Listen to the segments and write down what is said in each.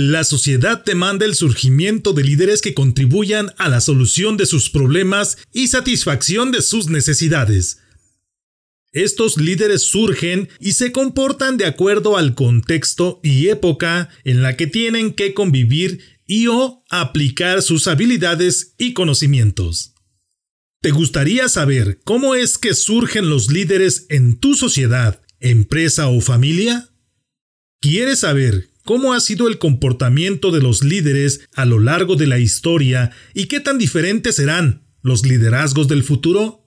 La sociedad demanda el surgimiento de líderes que contribuyan a la solución de sus problemas y satisfacción de sus necesidades. Estos líderes surgen y se comportan de acuerdo al contexto y época en la que tienen que convivir y o aplicar sus habilidades y conocimientos. ¿Te gustaría saber cómo es que surgen los líderes en tu sociedad, empresa o familia? ¿Quieres saber cómo ha sido el comportamiento de los líderes a lo largo de la historia y qué tan diferentes serán los liderazgos del futuro?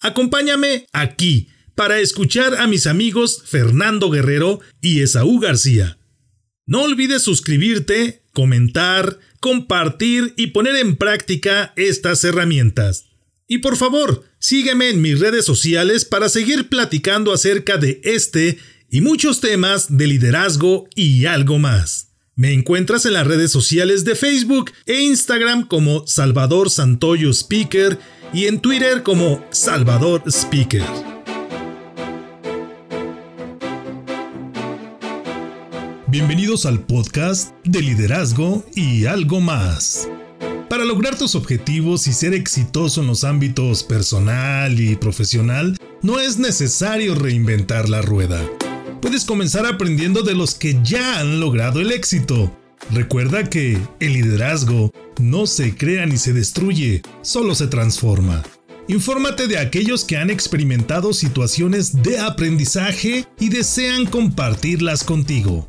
Acompáñame aquí para escuchar a mis amigos Fernando Guerrero y Esaú García. No olvides suscribirte, comentar, compartir y poner en práctica estas herramientas. Y por favor, sígueme en mis redes sociales para seguir platicando acerca de este y muchos temas de liderazgo y algo más. Me encuentras en las redes sociales de Facebook e Instagram como Salvador Santoyo Speaker y en Twitter como Salvador Speaker. Bienvenidos al podcast de liderazgo y algo más. Para lograr tus objetivos y ser exitoso en los ámbitos personal y profesional, no es necesario reinventar la rueda puedes comenzar aprendiendo de los que ya han logrado el éxito. Recuerda que el liderazgo no se crea ni se destruye, solo se transforma. Infórmate de aquellos que han experimentado situaciones de aprendizaje y desean compartirlas contigo.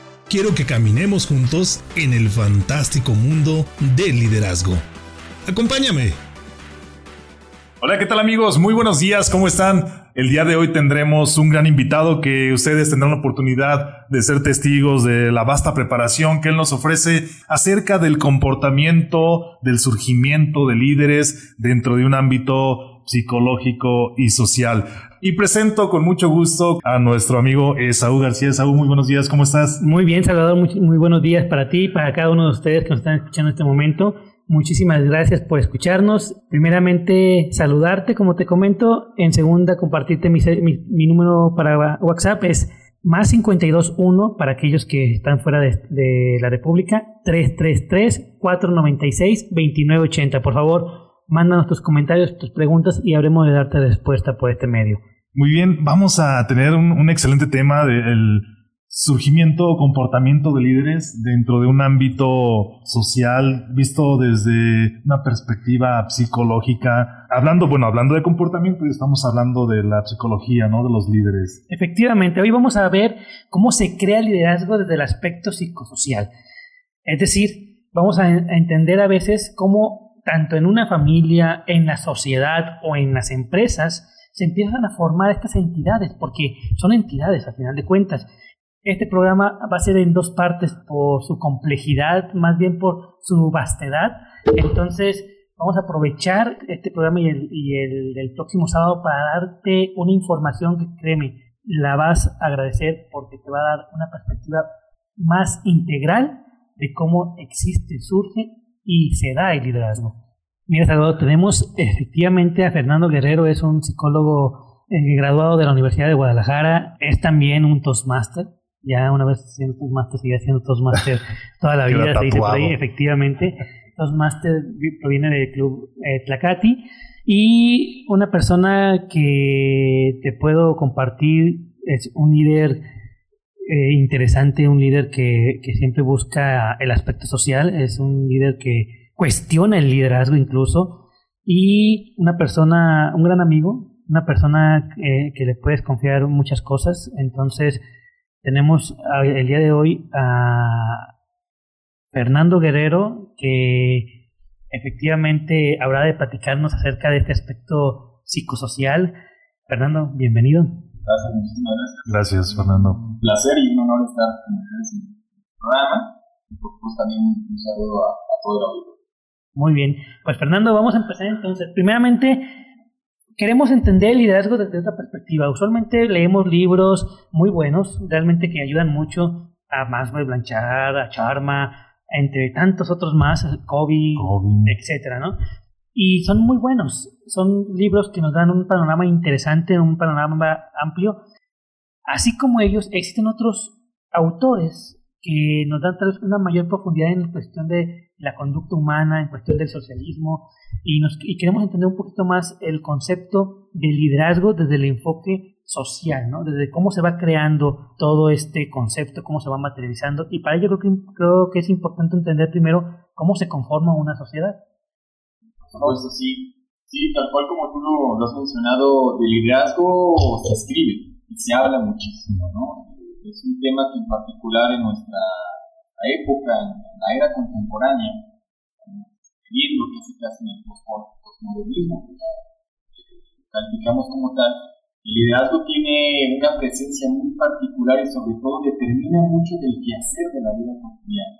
quiero que caminemos juntos en el fantástico mundo del liderazgo. Acompáñame. Hola, ¿qué tal amigos? Muy buenos días, ¿cómo están? El día de hoy tendremos un gran invitado que ustedes tendrán la oportunidad de ser testigos de la vasta preparación que él nos ofrece acerca del comportamiento, del surgimiento de líderes dentro de un ámbito psicológico y social. Y presento con mucho gusto a nuestro amigo Esaú García. Esaú, muy buenos días, ¿cómo estás? Muy bien, Salvador, muy, buenos días para ti y para cada uno de ustedes que nos están escuchando en este momento. Muchísimas gracias por escucharnos. Primeramente, saludarte, como te comento. En segunda, compartirte mi, mi, número para WhatsApp es más 521 para aquellos que están fuera de, de la República, 333-496-2980. Por favor, mándanos tus comentarios, tus preguntas y habremos de darte respuesta por este medio. Muy bien, vamos a tener un, excelente tema del surgimiento o comportamiento de líderes dentro de un ámbito social visto desde una perspectiva psicológica. Hablando, bueno, hablando de comportamiento, estamos hablando de la psicología, ¿no? De los líderes. Efectivamente, hoy vamos a ver cómo se crea el liderazgo desde el aspecto psicosocial. Es decir, vamos a entender a veces cómo tanto en una familia, en la sociedad o en las empresas, se empiezan a formar estas entidades, porque son entidades a final de cuentas. Este programa va a ser en dos partes por su complejidad, más bien por su vastedad. Entonces, vamos a aprovechar este programa y el, y el, próximo sábado para darte una información que créeme, la vas a agradecer porque te va a dar una perspectiva más integral de cómo existe, surge y se da el liderazgo. Mira, Salvador, tenemos efectivamente a Fernando Guerrero, es un psicólogo eh, graduado de la Universidad de Guadalajara, es también un Toastmaster, ya una vez siendo Toastmaster, sigue siendo Toastmaster toda la vida, se dice por ahí, efectivamente. Toastmaster proviene del club eh, Tlacati y una persona que te puedo compartir es un líder eh, interesante, un líder que, que siempre busca el aspecto social, es un líder que cuestiona el liderazgo incluso, y una persona, un gran amigo, una persona eh, que le puedes confiar muchas cosas. Entonces, tenemos el día de hoy a Fernando Guerrero, que efectivamente habrá de platicarnos acerca de este aspecto psicosocial. Fernando, bienvenido. Gracias, muchísimas gracias. Gracias, Fernando. Un placer y un honor estar en este programa. Y por supuesto también un saludo a, a todo el auditorio. Muy bien. Pues Fernando, vamos a empezar entonces. Primeramente, queremos entender el liderazgo desde otra perspectiva. Usualmente leemos libros muy buenos, realmente que ayudan mucho a Maslow, Blanchard, a Charma, entre tantos otros más, Kobe, etcétera, ¿no? Y son muy buenos. Son libros que nos dan un panorama interesante, un panorama amplio. Así como ellos, existen otros autores que nos dan tal vez una mayor profundidad en cuestión de la conducta humana, en cuestión del socialismo, y, nos, y queremos entender un poquito más el concepto del liderazgo desde el enfoque social, ¿no? Desde cómo se va creando todo este concepto, cómo se va materializando, y para ello creo que, creo que es importante entender primero cómo se conforma una sociedad. Eso sí, sí, tal cual como tú lo, lo has mencionado, de liderazgo se escribe y se habla muchísimo, ¿no? es un tema que en particular en nuestra época, en la era contemporánea, viendo que se hace en el postmodernismo, que calificamos como tal, el liderazgo tiene una presencia muy particular y sobre todo determina mucho del quehacer de la vida cotidiana.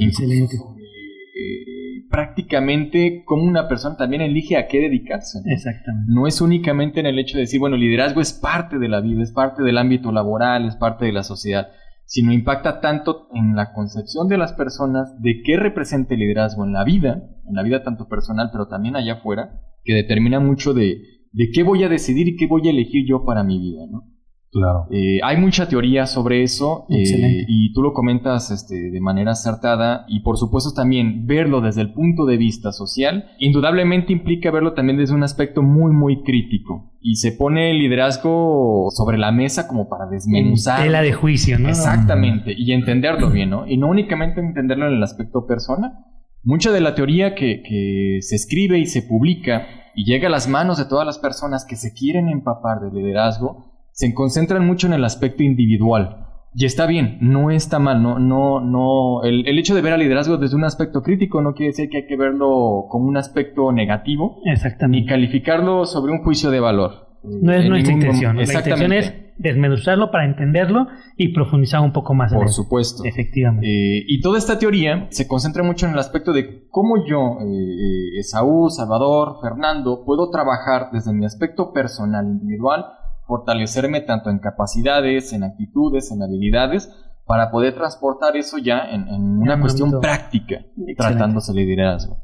Excelente. Eh, prácticamente como una persona también elige a qué dedicarse. Exactamente. No es únicamente en el hecho de decir, bueno, liderazgo es parte de la vida, es parte del ámbito laboral, es parte de la sociedad, sino impacta tanto en la concepción de las personas de qué representa el liderazgo en la vida, en la vida tanto personal, pero también allá afuera, que determina mucho de, de qué voy a decidir y qué voy a elegir yo para mi vida, ¿no? Claro. Eh, hay mucha teoría sobre eso eh, y tú lo comentas este, de manera acertada y por supuesto también verlo desde el punto de vista social indudablemente implica verlo también desde un aspecto muy muy crítico y se pone el liderazgo sobre la mesa como para desmenuzar. Tela de juicio, ¿no? Exactamente y entenderlo bien, ¿no? Y no únicamente entenderlo en el aspecto persona. Mucha de la teoría que, que se escribe y se publica y llega a las manos de todas las personas que se quieren empapar de liderazgo se concentran mucho en el aspecto individual. Y está bien, no está mal, no, no, no. El, hecho de ver al liderazgo desde un aspecto crítico no quiere decir que hay que verlo como un aspecto negativo. Exactamente. Ni calificarlo sobre un juicio de valor. No es nuestra intención. La intención es desmenuzarlo para entenderlo y profundizar un poco más. Por supuesto. Efectivamente. Eh, y toda esta teoría se concentra mucho en el aspecto de cómo yo, eh, eh Saúl, Salvador, Fernando, puedo trabajar desde mi aspecto personal, individual, fortalecerme tanto en capacidades, en actitudes, en habilidades, para poder transportar eso ya en, una cuestión práctica, tratándose de liderazgo.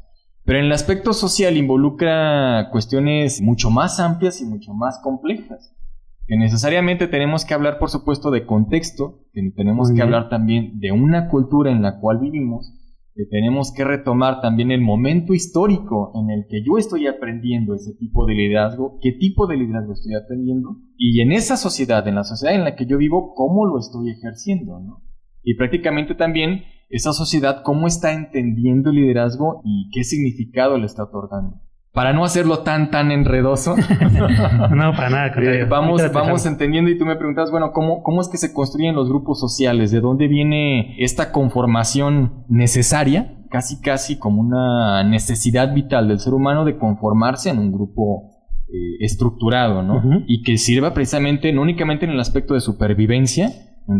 Pero en el aspecto social involucra cuestiones mucho más amplias y mucho más complejas. Que necesariamente tenemos que hablar, por supuesto, de contexto, que tenemos que hablar también de una cultura en la cual vivimos, que tenemos que retomar también el momento histórico en el que yo estoy aprendiendo ese tipo de liderazgo, qué tipo de liderazgo estoy aprendiendo, y en esa sociedad, en la sociedad en la que yo vivo, cómo lo estoy ejerciendo, ¿no? Y prácticamente también esa sociedad, cómo está entendiendo el liderazgo y qué significado le está otorgando para no hacerlo tan, tan enredoso. no, para nada. Eh, vamos vamos entendiendo y tú me preguntas, bueno, ¿cómo, ¿cómo es que se construyen los grupos sociales? ¿De dónde viene esta conformación necesaria? Casi, casi como una necesidad vital del ser humano de conformarse en un grupo eh, estructurado, ¿no? Y que sirva precisamente no únicamente en el aspecto de supervivencia,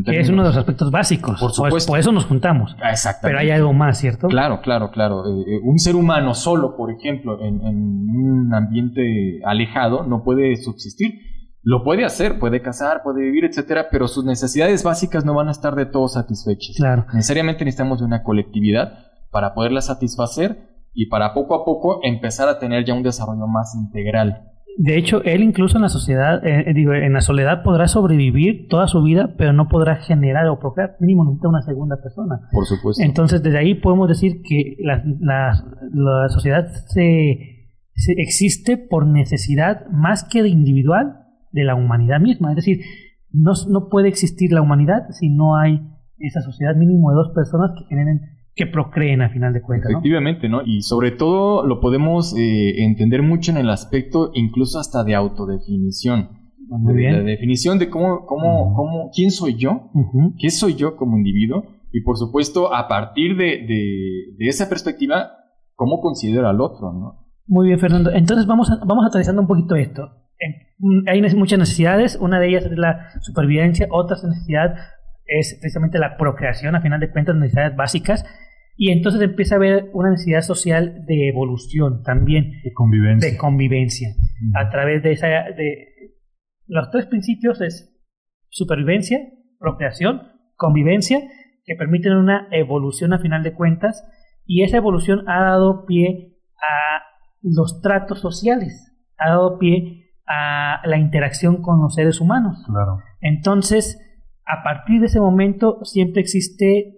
que es uno de los aspectos básicos. Por supuesto. Por, eso nos juntamos. Ah, exactamente. Pero hay algo más, ¿cierto? Claro, claro, claro. Eh, eh, un ser humano solo, por ejemplo, en, un ambiente alejado, no puede subsistir. Lo puede hacer, puede cazar, puede vivir, etcétera, pero sus necesidades básicas no van a estar de todo satisfechas. Claro. Necesariamente necesitamos de una colectividad para poderla satisfacer y para poco a poco empezar a tener ya un desarrollo más integral. De hecho, él incluso en la sociedad, eh, eh, digo, en la soledad podrá sobrevivir toda su vida, pero no podrá generar o procrear mínimo necesita una segunda persona. Por supuesto. Entonces, desde ahí podemos decir que la, la, sociedad se, existe por necesidad más que de individual de la humanidad misma. Es decir, no, no puede existir la humanidad si no hay esa sociedad mínimo de dos personas que generen que procreen a final de cuentas. Efectivamente, ¿no? Y sobre todo lo podemos eh, entender mucho en el aspecto incluso hasta de autodefinición. Muy bien. La definición de cómo, cómo, cómo, quién soy yo, qué soy yo como individuo, y por supuesto, a partir de, de, esa perspectiva, cómo considero al otro, ¿no? Muy bien, Fernando. Entonces vamos, a, vamos aterrizando un poquito esto. Hay muchas necesidades, una de ellas es la supervivencia, otra necesidad es precisamente la procreación, a final de cuentas, necesidades básicas. Y entonces empieza a haber una necesidad social de evolución también. De convivencia. De convivencia. A través de esa... De, los tres principios es supervivencia, procreación, convivencia, que permiten una evolución a final de cuentas. Y esa evolución ha dado pie a los tratos sociales, ha dado pie a la interacción con los seres humanos. Claro. Entonces, a partir de ese momento siempre existe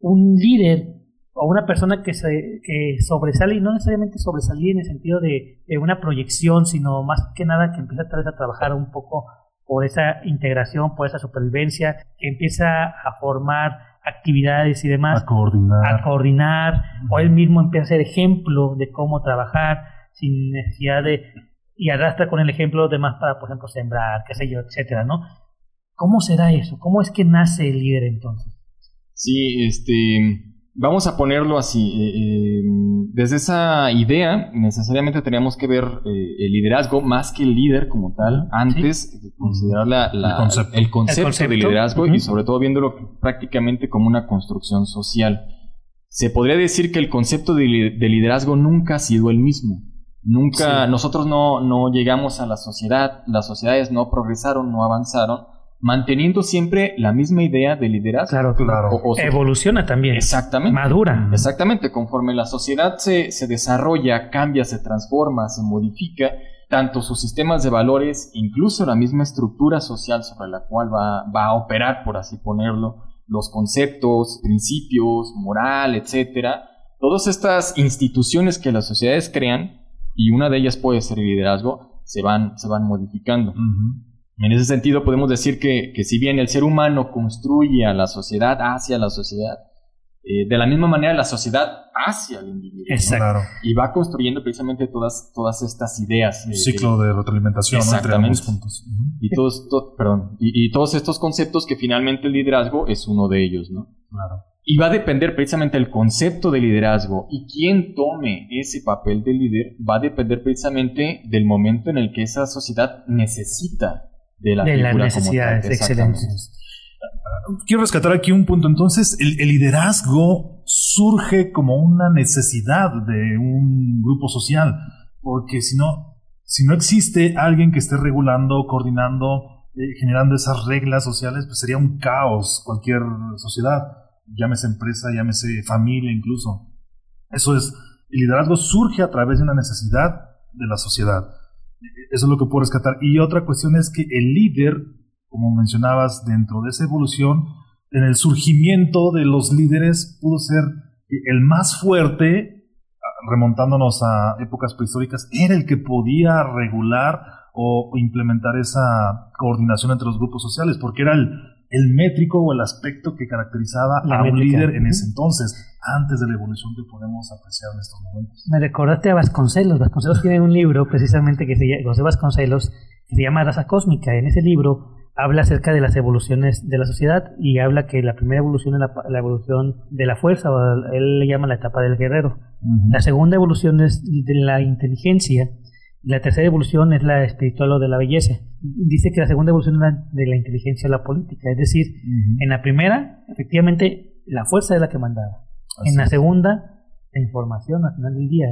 un líder o una persona que, se, que sobresale, y no necesariamente sobresalir en el sentido de, una proyección, sino más que nada que empieza tal vez a trabajar un poco por esa integración, por esa supervivencia, que empieza a formar actividades y demás. A coordinar. A coordinar, o él mismo empieza a ser ejemplo de cómo trabajar sin necesidad de... y arrastra con el ejemplo de más para, por ejemplo, sembrar, qué sé yo, etcétera, ¿no? ¿Cómo se da eso? ¿Cómo es que nace el líder entonces? Sí, este vamos a ponerlo así. Eh, eh, desde esa idea, necesariamente teníamos que ver eh, el liderazgo más que el líder como tal, antes de considerar el, concepto. de liderazgo y sobre todo viéndolo prácticamente como una construcción social. Se podría decir que el concepto de, liderazgo nunca ha sido el mismo. Nunca, nosotros no, no llegamos a la sociedad, las sociedades no progresaron, no avanzaron, manteniendo siempre la misma idea de liderazgo. Claro, claro. Evoluciona también. Exactamente. Madura. Exactamente. Conforme la sociedad se, se desarrolla, cambia, se transforma, se modifica, tanto sus sistemas de valores, incluso la misma estructura social sobre la cual va, va a operar, por así ponerlo, los conceptos, principios, moral, etcétera, todas estas instituciones que las sociedades crean, y una de ellas puede ser el liderazgo, se van, se van modificando. En ese sentido podemos decir que, si bien el ser humano construye a la sociedad hacia la sociedad, eh, de la misma manera la sociedad hacia el individuo. Exacto. Y va construyendo precisamente todas, todas estas ideas. Un ciclo de, retroalimentación entre ambos puntos. Y, todos, perdón, y, todos estos conceptos que finalmente el liderazgo es uno de ellos, ¿no? Claro. Y va a depender precisamente el concepto de liderazgo y quién tome ese papel de líder va a depender precisamente del momento en el que esa sociedad necesita de, la las necesidades. Excelente. Quiero rescatar aquí un punto. Entonces, el, liderazgo surge como una necesidad de un grupo social, porque si no, si no existe alguien que esté regulando, coordinando, eh, generando esas reglas sociales, pues sería un caos cualquier sociedad, llámese empresa, llámese familia incluso. Eso es, el liderazgo surge a través de una necesidad de la sociedad. Eso es lo que puedo rescatar. Y otra cuestión es que el líder, como mencionabas, dentro de esa evolución, en el surgimiento de los líderes pudo ser el más fuerte, remontándonos a épocas prehistóricas, era el que podía regular o implementar esa coordinación entre los grupos sociales, porque era el, el métrico o el aspecto que caracterizaba a un líder en ese entonces, antes de la evolución que podemos apreciar en estos momentos. Me recordaste a Vasconcelos. Vasconcelos tiene un libro precisamente que se llama, José Vasconcelos, que se llama Raza Cósmica. En ese libro habla acerca de las evoluciones de la sociedad y habla que la primera evolución es la, evolución de la fuerza, o él le llama la etapa del guerrero. La segunda evolución es de la inteligencia la tercera evolución es la espiritual o de la belleza. Dice que la segunda evolución es la de la inteligencia o la política. Es decir, en la primera, efectivamente, la fuerza es la que mandaba. en la segunda, la información al final del día,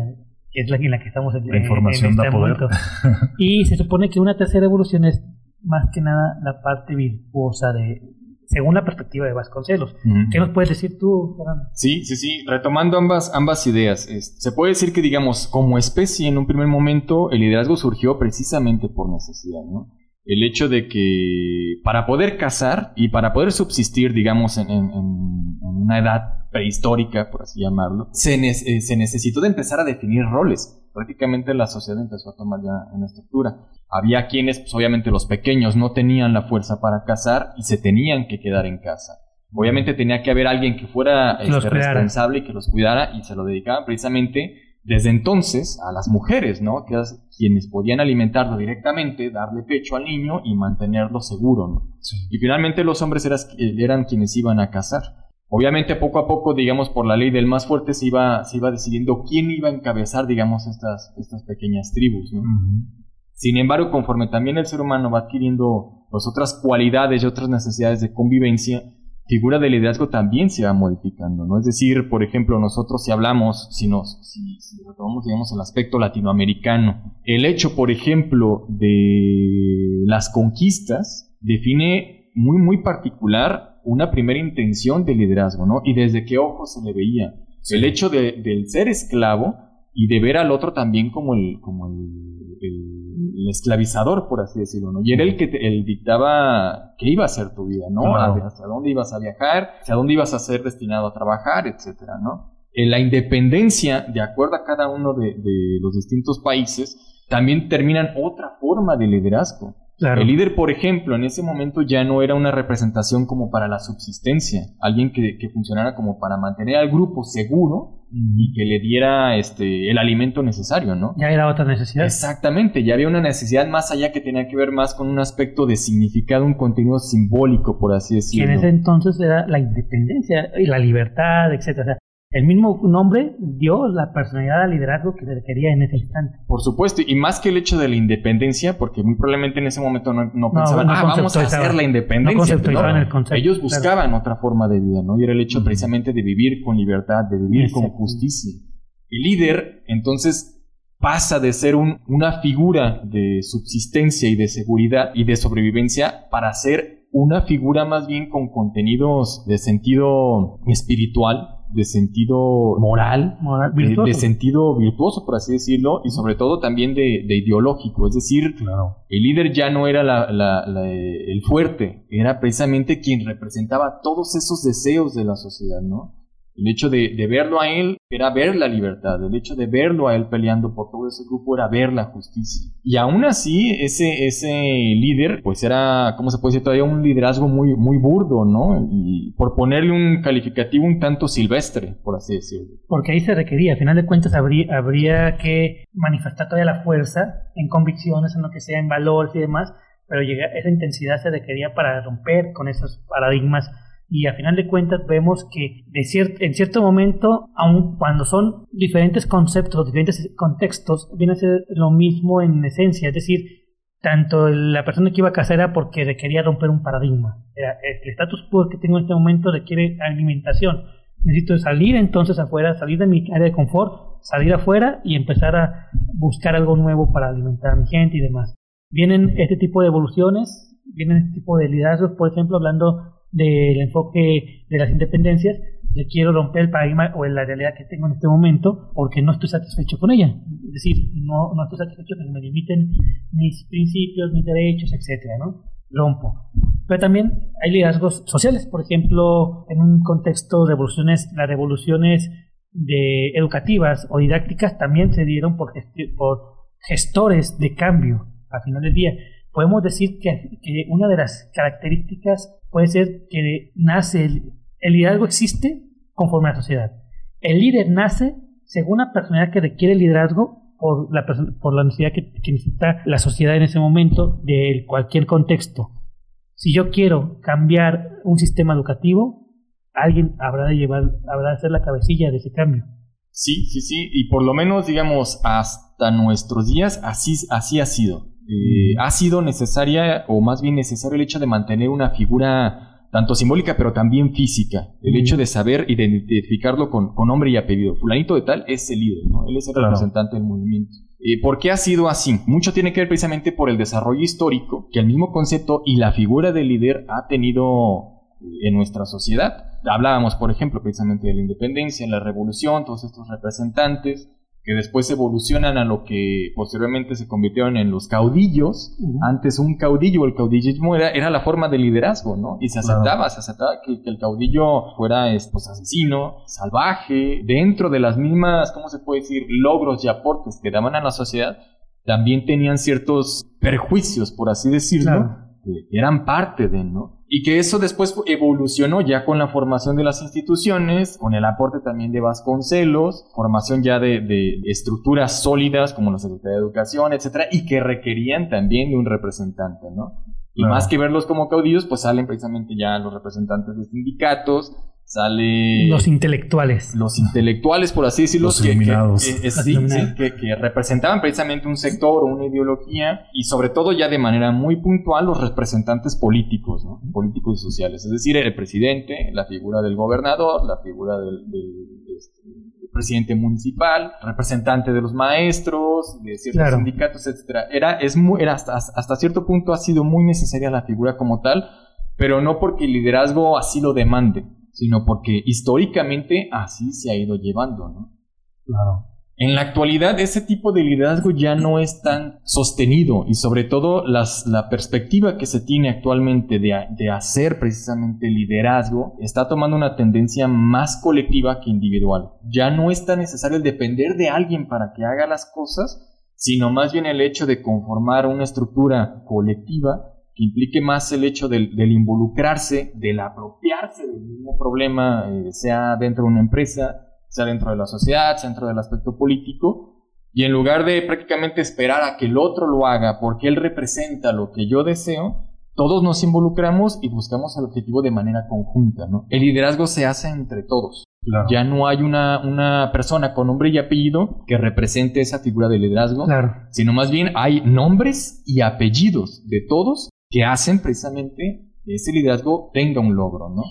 que es la en la que estamos en, La información da este poder. y se supone que una tercera evolución es más que nada la parte virtuosa de, según la perspectiva de Vasconcelos. ¿Qué nos puedes decir tú, Fernando? Sí, sí, sí, retomando ambas, ambas ideas, se puede decir que, digamos, como especie, en un primer momento, el liderazgo surgió precisamente por necesidad, ¿no? El hecho de que para poder cazar y para poder subsistir, digamos, en, una edad prehistórica, por así llamarlo, se, eh, se necesitó de empezar a definir roles prácticamente la sociedad empezó a tomar ya una estructura. Había quienes, pues obviamente los pequeños no tenían la fuerza para cazar y se tenían que quedar en casa. Obviamente tenía que haber alguien que fuera este, responsable y que los cuidara y se lo dedicaban precisamente desde entonces a las mujeres, ¿no? Que eran quienes podían alimentarlo directamente, darle pecho al niño y mantenerlo seguro, ¿no? Y finalmente los hombres eran quienes iban a cazar. Obviamente poco a poco, digamos, por la ley del más fuerte se iba, se iba decidiendo quién iba a encabezar, digamos, estas, estas pequeñas tribus, ¿no? Sin embargo, conforme también el ser humano va adquiriendo pues, otras cualidades y otras necesidades de convivencia, figura de liderazgo también se va modificando, ¿no? Es decir, por ejemplo, nosotros si hablamos, si nos, si, si retomamos, digamos, el aspecto latinoamericano, el hecho, por ejemplo, de las conquistas define muy, muy particular una primera intención de liderazgo, ¿no? Y desde qué ojos se le veía. El hecho de, del ser esclavo y de ver al otro también como el, como el, el el esclavizador, por así decirlo, ¿no? Y era el que te, dictaba qué iba a ser tu vida, ¿no? Hacia dónde ibas a viajar, hacia dónde ibas a ser destinado a trabajar, etcétera, ¿no? En la independencia, de acuerdo a cada uno de, los distintos países, también terminan otra forma de liderazgo. El líder, por ejemplo, en ese momento ya no era una representación como para la subsistencia, alguien que, que funcionara como para mantener al grupo seguro, y que le diera este el alimento necesario, ¿no? Ya era otra necesidad. Exactamente, ya había una necesidad más allá que tenía que ver más con un aspecto de significado, un contenido simbólico, por así decirlo. Que en ese entonces era la independencia y la libertad, etcétera. El mismo nombre dio la personalidad al liderazgo que se requería en ese instante. Por supuesto, y más que el hecho de la independencia, porque muy probablemente en ese momento no, pensaban, ah, vamos a hacer la independencia. el concepto, ellos buscaban otra forma de vida, ¿no? Y era el hecho precisamente de vivir con libertad, de vivir con justicia. El líder, entonces, pasa de ser un, una figura de subsistencia y de seguridad y de sobrevivencia para ser una figura más bien con contenidos de sentido espiritual, de sentido moral, de, sentido virtuoso, por así decirlo, y sobre todo también de, ideológico. Es decir, el líder ya no era el fuerte, era precisamente quien representaba todos esos deseos de la sociedad, ¿no? El hecho de, verlo a él era ver la libertad, el hecho de verlo a él peleando por todo ese grupo era ver la justicia. Y aún así, ese, ese líder, pues era, ¿cómo se puede decir? Todavía un liderazgo muy, muy burdo, ¿no? Y por ponerle un calificativo un tanto silvestre, por así decirlo. Porque ahí se requería, al final de cuentas habría, habría que manifestar todavía la fuerza en convicciones, en lo que sea, en valores y demás, pero esa intensidad se requería para romper con esos paradigmas y a final de cuentas vemos que en cierto momento, aun cuando son diferentes conceptos, diferentes contextos, viene a ser lo mismo en esencia, es decir, tanto la persona que iba a casa era porque requería romper un paradigma. el status quo que tengo en este momento requiere alimentación. Necesito salir entonces afuera, salir de mi área de confort, salir afuera y empezar a buscar algo nuevo para alimentar a mi gente y demás. Vienen este tipo de evoluciones, vienen este tipo de liderazgos, por ejemplo, hablando del enfoque de las independencias, yo quiero romper el paradigma o la realidad que tengo en este momento porque no estoy satisfecho con ella. Es decir, no, estoy satisfecho que me limiten mis principios, mis derechos, etcétera, ¿no? Rompo. Pero también hay liderazgos sociales, por ejemplo, en un contexto de revoluciones, las revoluciones de educativas o didácticas también se dieron por, por gestores de cambio al final del día. Podemos decir que, que una de las características puede ser que nace, el, liderazgo existe conforme a la sociedad. El líder nace según la personalidad que requiere el liderazgo por la, por la necesidad que, necesita la sociedad en ese momento de cualquier contexto. Si yo quiero cambiar un sistema educativo, alguien habrá de llevar, habrá de ser la cabecilla de ese cambio. Sí, sí, sí, y por lo menos, digamos, hasta nuestros días así, así ha sido. Eh, ha sido necesaria, o más bien necesario, el hecho de mantener una figura tanto simbólica, pero también física. El hecho de saber identificarlo con, nombre y apellido. Fulanito de tal es el líder, ¿no? Él es el representante del movimiento. Eh, ¿Por qué ha sido así? Mucho tiene que ver precisamente por el desarrollo histórico que el mismo concepto y la figura del líder ha tenido eh, en nuestra sociedad. Hablábamos, por ejemplo, precisamente de la independencia, la revolución, todos estos representantes que después evolucionan a lo que posteriormente se convirtieron en los caudillos. Antes un caudillo, el caudillismo era, era la forma de liderazgo, ¿no? Y se aceptaba, se aceptaba que, el caudillo fuera pues, asesino, salvaje, dentro de las mismas, ¿cómo se puede decir?, logros y aportes que daban a la sociedad, también tenían ciertos perjuicios, por así decirlo, que eran parte de, ¿no? Y que eso después evolucionó ya con la formación de las instituciones, con el aporte también de Vasconcelos, formación ya de, estructuras sólidas como la Secretaría de Educación, etcétera, y que requerían también de un representante, ¿no? Y más que verlos como caudillos, pues salen precisamente ya los representantes de sindicatos, sale... Los intelectuales. Los intelectuales, por así decirlo. Los que, iluminados. que- eh, sí, sí, que- que representaban precisamente un sector o una ideología y sobre todo ya de manera muy puntual los representantes políticos, ¿no? políticos y sociales. Es decir, el presidente, la figura del gobernador, la figura del, del- este, del presidente municipal, representante de los maestros, de ciertos Claro. sindicatos, etcétera. Era, es muy, era hasta, hasta cierto punto ha sido muy necesaria la figura como tal, pero no porque el liderazgo así lo demande, sino porque históricamente así se ha ido llevando, ¿no? Claro. En la actualidad ese tipo de liderazgo ya no es tan sostenido y sobre todo las, la perspectiva que se tiene actualmente de, de hacer precisamente liderazgo está tomando una tendencia más colectiva que individual. Ya no es tan necesario depender de alguien para que haga las cosas, sino más bien el hecho de conformar una estructura colectiva que implique más el hecho del, del involucrarse, del apropiarse del mismo problema, eh, sea dentro de una empresa, sea dentro de la sociedad, sea dentro del aspecto político, y en lugar de prácticamente esperar a que el otro lo haga porque él representa lo que yo deseo, todos nos involucramos y buscamos el objetivo de manera conjunta, ¿no? El liderazgo se hace entre todos. Claro. Ya no hay una, una persona con nombre y apellido que represente esa figura de liderazgo, Claro. sino más bien hay nombres y apellidos de todos que hacen precisamente que ese liderazgo tenga un logro, ¿no?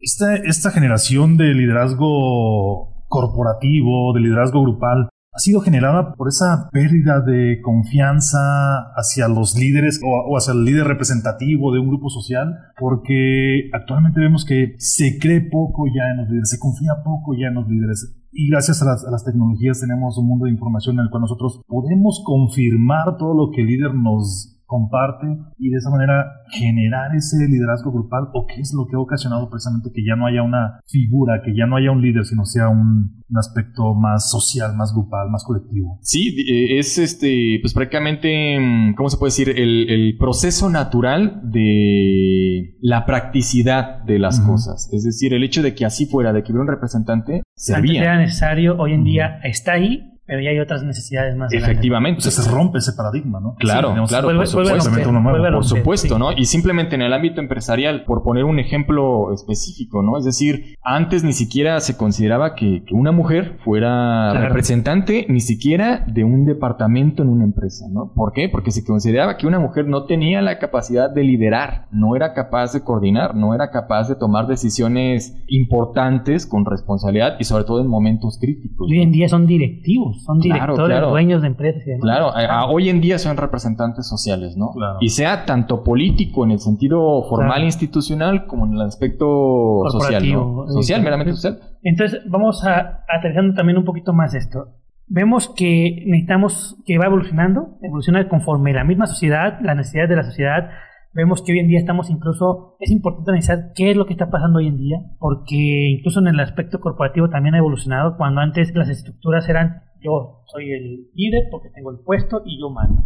Esta, esta generación de liderazgo corporativo, de liderazgo grupal, ha sido generada por esa pérdida de confianza hacia los líderes o, hacia el líder representativo de un grupo social, porque actualmente vemos que se cree poco ya en los líderes, se confía poco ya en los líderes. Y gracias a las, a las tecnologías tenemos un mundo de información en el cual nosotros podemos confirmar todo lo que el líder nos comparte y de esa manera generar ese liderazgo grupal o qué es lo que ha ocasionado precisamente que ya no haya una figura, que ya no haya un líder, sino sea un, un aspecto más social, más grupal, más colectivo. Sí, eh, es este, pues prácticamente, mm, ¿cómo se puede decir? El, el proceso natural de la practicidad de las cosas. Es decir, el hecho de que así fuera, de que hubiera un representante, servía. era necesario, hoy en día está ahí, pero ya hay otras necesidades más. grandes. Efectivamente. Entonces se rompe ese paradigma, ¿no? Claro, Sí, claro, Vuelve- por supuesto. romper, uno nuevo, Por supuesto, sí. ¿no? Y simplemente en el ámbito empresarial, por poner un ejemplo específico, ¿no? Es decir, antes ni siquiera se consideraba que, que una mujer fuera Claro. representante ni siquiera de un departamento en una empresa, ¿no? ¿Por qué? Porque se consideraba que una mujer no tenía la capacidad de liderar, no era capaz de coordinar, no era capaz de tomar decisiones importantes con responsabilidad y sobre todo en momentos críticos. Y hoy en día son directivos, son directores, claro. dueños de empresas y demás. Claro, a- a- hoy en día son representantes sociales, ¿no? Claro. Y sea tanto político en el sentido formal Claro. institucional como en el aspecto social, ¿no? Corporativo. Social, Eh, meramente eh, social. Entonces, vamos a aterrizando también un poquito más esto. Vemos que necesitamos que va evolucionando, evoluciona conforme la misma sociedad, las necesidades de la sociedad. Vemos que hoy en día estamos incluso, es importante analizar qué es lo que está pasando hoy en día, porque incluso en el aspecto corporativo también ha evolucionado, cuando antes las estructuras eran yo soy el líder porque tengo el puesto y yo mando.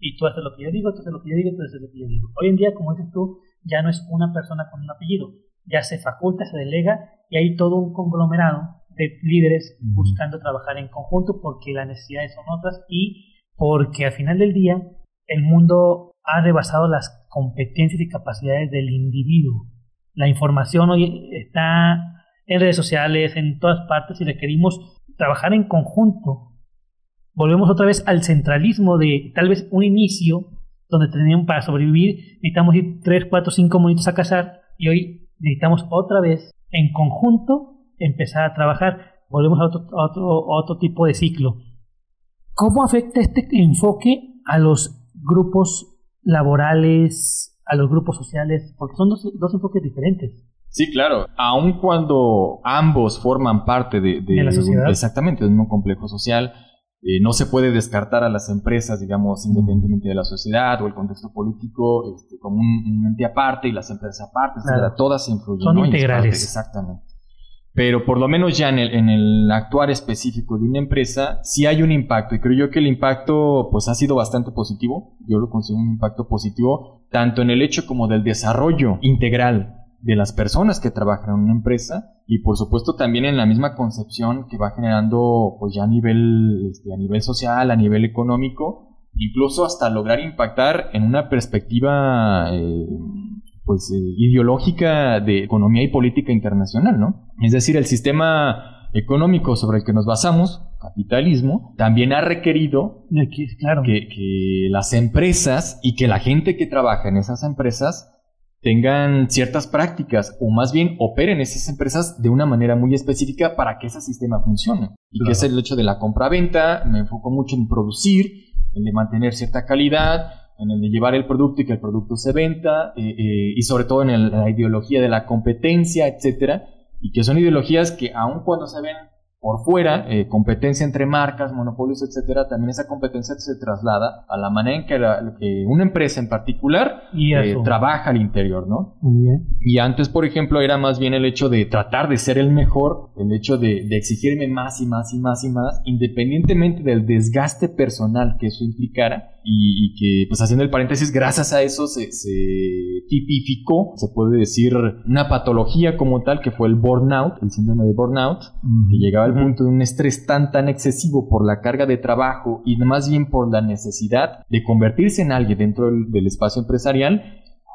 Y tú haces lo que yo digo, tú haces lo que yo digo, tú haces lo que yo digo. Hoy en día, como dices tú, ya no es una persona con un apellido, ya se faculta, se delega y hay todo un conglomerado de líderes buscando trabajar en conjunto porque las necesidades son otras y porque al final del día el mundo ha rebasado las competencias y capacidades del individuo. La información hoy está en redes sociales, en todas partes y requerimos trabajar en conjunto. Volvemos otra vez al centralismo de tal vez un inicio donde teníamos para sobrevivir, necesitamos ir 3, 4, 5 monitos a cazar y hoy necesitamos otra vez en conjunto empezar a trabajar. Volvemos a otro, otro, otro tipo de ciclo. ¿Cómo afecta este enfoque a los grupos laborales, a los grupos sociales? Porque son dos, dos enfoques diferentes. Sí, claro. Aun cuando ambos forman parte de, De la sociedad. un- exactamente, de un complejo social, eh, no se puede descartar a las empresas, digamos, independientemente de la sociedad o el contexto político, este, como un, un ente aparte y las empresas aparte, Claro. etcétera. Todas influyen. Son integrales. exactamente. Pero por lo menos ya en el, en el actuar específico de una empresa, sí hay un impacto. Y creo yo que el impacto pues ha sido bastante positivo. Yo lo considero un impacto positivo, tanto en el hecho como del desarrollo integral de las personas que trabajan en una empresa y por supuesto también en la misma concepción que va generando pues ya a nivel, este, a nivel social, a nivel económico, incluso hasta lograr impactar en una perspectiva eh, pues eh, ideológica de economía y política internacional, ¿no? Es decir, el sistema económico sobre el que nos basamos, capitalismo, también ha requerido claro. que, que las empresas y que la gente que trabaja en esas empresas tengan ciertas prácticas o más bien operen esas empresas de una manera muy específica para que ese sistema funcione. Y que es el hecho de la compra-venta, me enfoco mucho en producir, en de mantener cierta calidad, en el de llevar el producto y que el producto se venda, eh, eh, y sobre todo en la ideología de la competencia, etcétera, y que son ideologías que aun cuando se ven por fuera, eh, competencia entre marcas, monopolios, etcétera, también esa competencia se traslada a la manera en que, una empresa en particular eh, trabaja al interior, ¿no? Y antes, por ejemplo, era más bien el hecho de tratar de ser el mejor, el hecho de, exigirme más y más y más y más, independientemente del desgaste personal que eso implicara, y, que, pues haciendo el paréntesis, gracias a eso se, tipificó, se puede decir, una patología como tal, que fue el burnout, el síndrome de burnout, que llegaba al punto de un estrés tan tan excesivo por la carga de trabajo y más bien por la necesidad de convertirse en alguien dentro del espacio empresarial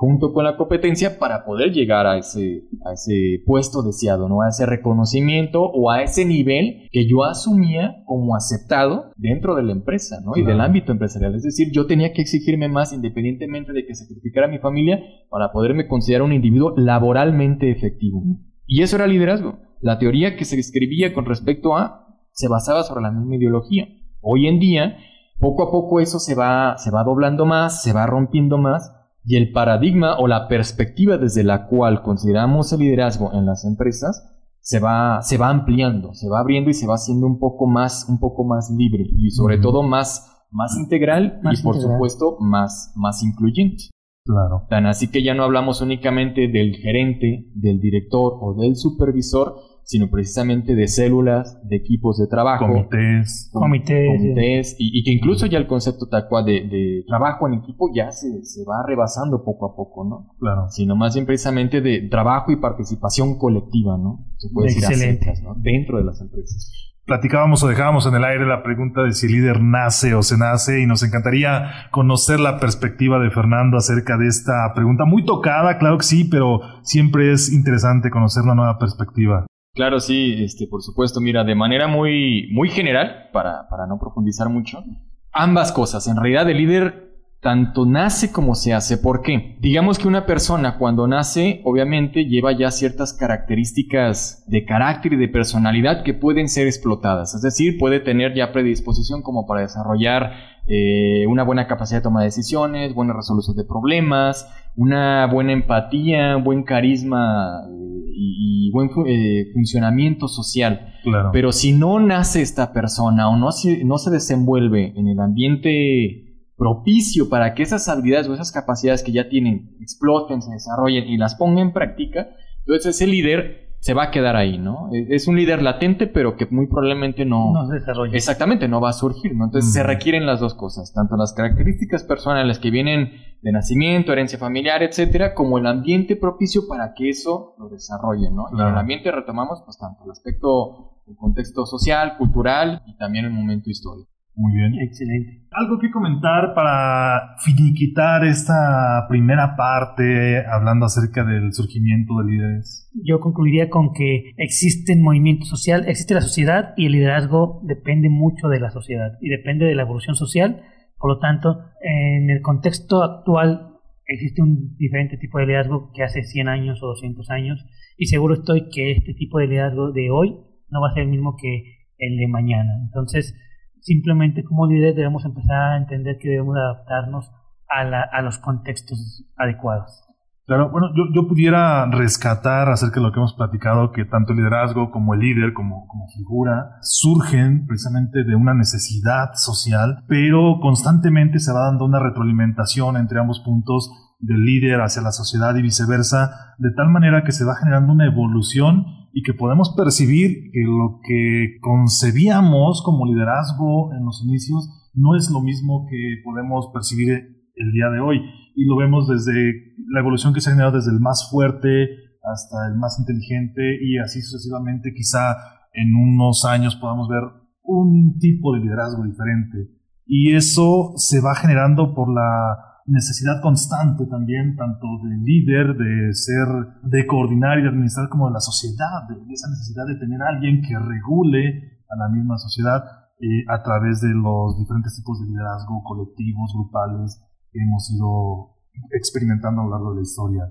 junto con la competencia para poder llegar a ese, a ese puesto deseado, ¿no? A ese reconocimiento o a ese nivel que yo asumía como aceptado dentro de la empresa, ¿no? Y del ámbito empresarial. Es decir, yo tenía que exigirme más independientemente de que sacrificara a mi familia para poderme considerar un individuo laboralmente efectivo. Y eso era liderazgo. La teoría que se escribía con respecto a se basaba sobre la misma ideología. Hoy en día, poco a poco eso se va, se va doblando más, se va rompiendo más y el paradigma o la perspectiva desde la cual consideramos el liderazgo en las empresas se va, se va ampliando, se va abriendo y se va haciendo un poco más, un poco más libre y sobre todo más, más integral y por supuesto más, más incluyente. Claro. Tan así que ya no hablamos únicamente del gerente, del director o del supervisor, sino precisamente de células, de equipos de trabajo. Comités. Comités. y, que incluso ya el concepto tal cual de, trabajo en equipo ya se, va rebasando poco a poco, ¿no? Claro. Sino más bien precisamente de trabajo y participación colectiva, ¿no? Se puede decir Excelente. ¿no? Dentro de las empresas platicábamos o dejábamos en el aire la pregunta de si el líder nace o se nace y nos encantaría conocer la perspectiva de Fernando acerca de esta pregunta muy tocada, claro que sí, pero siempre es interesante conocer una nueva perspectiva. Claro, sí, este, por supuesto. Mira, de manera muy, muy general, para, para no profundizar mucho, ambas cosas. En realidad, el líder tanto nace como se hace. ¿Por qué? Digamos que una persona cuando nace, obviamente, lleva ya ciertas características de carácter y de personalidad que pueden ser explotadas. Es decir, puede tener ya predisposición como para desarrollar eh, una buena capacidad de toma de decisiones, buena resolución de problemas, una buena empatía, buen carisma eh, y, buen eh, funcionamiento social. Pero si no nace esta persona o no se, no se desenvuelve en el ambiente propicio para que esas habilidades o esas capacidades que ya tienen exploten, se desarrollen y las ponga en práctica, entonces ese líder se va a quedar ahí, ¿no? E, es un líder latente, pero que muy probablemente no... No se desarrolla. Exactamente, no va a surgir, ¿no? Entonces se requieren las dos cosas, tanto las características personales que vienen de nacimiento, herencia familiar, etcétera, como el ambiente propicio para que eso lo desarrolle, ¿no? Y en el ambiente retomamos, pues, tanto el aspecto, el contexto social, cultural y también el momento histórico. Muy bien. Excelente. ¿Algo que comentar para finiquitar esta primera parte hablando acerca del surgimiento de líderes? Yo concluiría con que existe movimiento social, existe la sociedad y el liderazgo depende mucho de la sociedad y depende de la evolución social. Por lo tanto, en el contexto actual existe un diferente tipo de liderazgo que hace 100 años o 200 años y seguro estoy que este tipo de liderazgo de hoy no va a ser el mismo que el de mañana. Entonces, simplemente como líderes debemos empezar a entender que debemos adaptarnos a, los contextos adecuados. Claro, bueno, yo, yo, pudiera rescatar acerca de lo que hemos platicado, que tanto el liderazgo como el líder, como, como figura, surgen precisamente de una necesidad social, pero constantemente se va dando una retroalimentación entre ambos puntos del líder hacia la sociedad y viceversa, de tal manera que se va generando una evolución y que podemos percibir que lo que concebíamos como liderazgo en los inicios no es lo mismo que podemos percibir el día de hoy. Y lo vemos desde la evolución que se ha generado desde el más fuerte hasta el más inteligente y así sucesivamente. Quizá en unos años podamos ver un tipo de liderazgo diferente. Y eso se va generando por la necesidad constante también, tanto de líder, de ser, de coordinar y de administrar como de la sociedad, de esa necesidad de tener a alguien que regule a la misma sociedad eh, a través de los diferentes tipos de liderazgo colectivos, grupales que hemos ido experimentando a lo largo de la historia.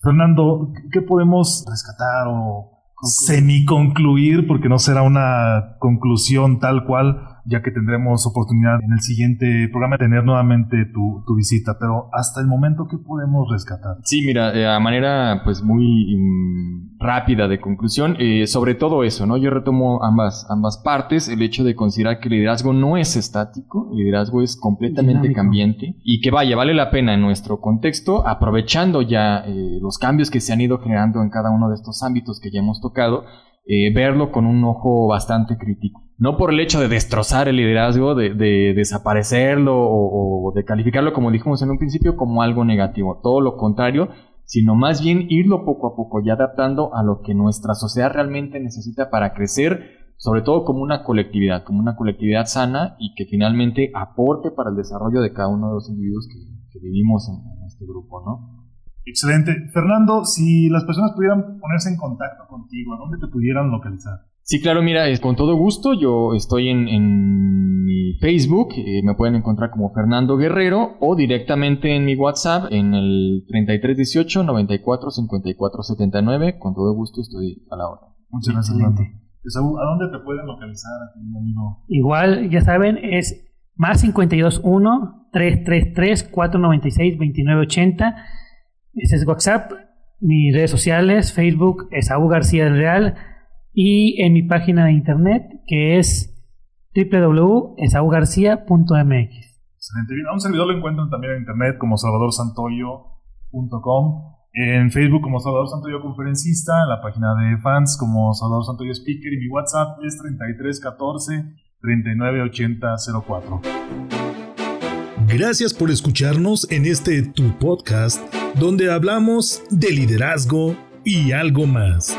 Fernando, ¿qué podemos rescatar o semi-concluir, porque no será una conclusión tal cual, ya que tendremos oportunidad en el siguiente programa de tener nuevamente tu, visita, pero hasta el momento, ¿qué podemos rescatar? Sí, mira, de a manera pues muy mm, rápida de conclusión, eh, sobre todo eso, ¿no? Yo retomo ambas, ambas partes, el hecho de considerar que el liderazgo no es estático, el liderazgo es completamente cambiante y que vaya, vale la pena en nuestro contexto, aprovechando ya eh, los cambios que se han ido generando en cada uno de estos ámbitos que ya hemos tocado, eh, verlo con un ojo bastante crítico no por el hecho de destrozar el liderazgo, de, desaparecerlo o, de calificarlo, como dijimos en un principio, como algo negativo. Todo lo contrario, sino más bien irlo poco a poco y adaptando a lo que nuestra sociedad realmente necesita para crecer, sobre todo como una colectividad, como una colectividad sana y que finalmente aporte para el desarrollo de cada uno de los individuos que, vivimos en, en este grupo, ¿no? Excelente. Fernando, si las personas pudieran ponerse en contacto contigo, ¿a dónde te pudieran localizar? Sí, claro, mira, con todo gusto. Yo estoy en, mi Facebook, eh, me pueden encontrar como Fernando Guerrero o directamente en mi WhatsApp en el 3318 94 54 79. Con todo gusto estoy a la hora. Muchas gracias, Fernando. ¿A dónde te pueden localizar, amigo? Igual, ya saben, es más 521 333 496 2980. Ese es WhatsApp. Mis redes sociales, Facebook, Esaú García del Real y en mi página de internet que es www.esaugarcia.mx. Excelente. Bien, a un servidor lo encuentran también en internet como salvadorsantoyo.com, en Facebook como Salvador Santoyo Conferencista, en la página de fans como Salvador Santoyo Speaker y mi WhatsApp es 3314 398004. Gracias por escucharnos en este tu podcast donde hablamos de liderazgo y algo más.